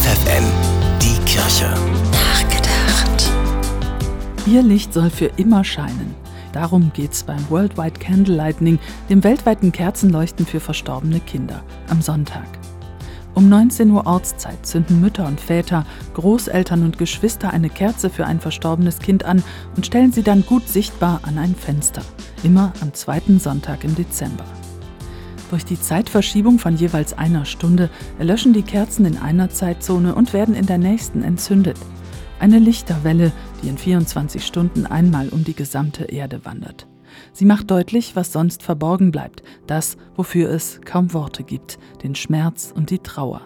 FFN, die Kirche. Nachgedacht. Ihr Licht soll für immer scheinen. Darum geht's beim Worldwide Candle Lightning, dem weltweiten Kerzenleuchten für verstorbene Kinder, am Sonntag. Um 19 Uhr Ortszeit zünden Mütter und Väter, Großeltern und Geschwister eine Kerze für ein verstorbenes Kind an und stellen sie dann gut sichtbar an ein Fenster, immer am zweiten Sonntag im Dezember. Durch die Zeitverschiebung von jeweils einer Stunde erlöschen die Kerzen in einer Zeitzone und werden in der nächsten entzündet. Eine Lichterwelle, die in 24 Stunden einmal um die gesamte Erde wandert. Sie macht deutlich, was sonst verborgen bleibt, das, wofür es kaum Worte gibt, den Schmerz und die Trauer.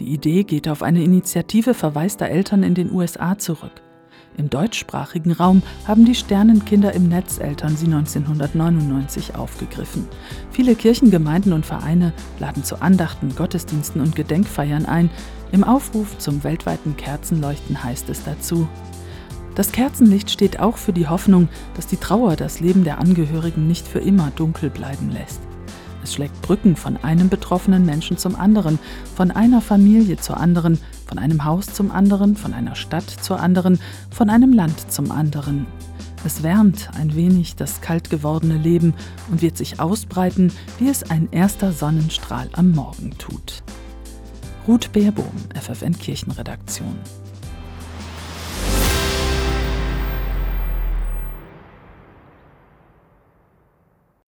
Die Idee geht auf eine Initiative verwaister Eltern in den USA zurück. Im deutschsprachigen Raum haben die Sternenkinder im Netz Eltern sie 1999 aufgegriffen. Viele Kirchengemeinden und Vereine laden zu Andachten, Gottesdiensten und Gedenkfeiern ein. Im Aufruf zum weltweiten Kerzenleuchten heißt es dazu, das Kerzenlicht steht auch für die Hoffnung, dass die Trauer das Leben der Angehörigen nicht für immer dunkel bleiben lässt. Es schlägt Brücken von einem betroffenen Menschen zum anderen, von einer Familie zur anderen, von einem Haus zum anderen, von einer Stadt zur anderen, von einem Land zum anderen. Es wärmt ein wenig das kalt gewordene Leben und wird sich ausbreiten, wie es ein erster Sonnenstrahl am Morgen tut. Ruth Beerbohm, FFN Kirchenredaktion.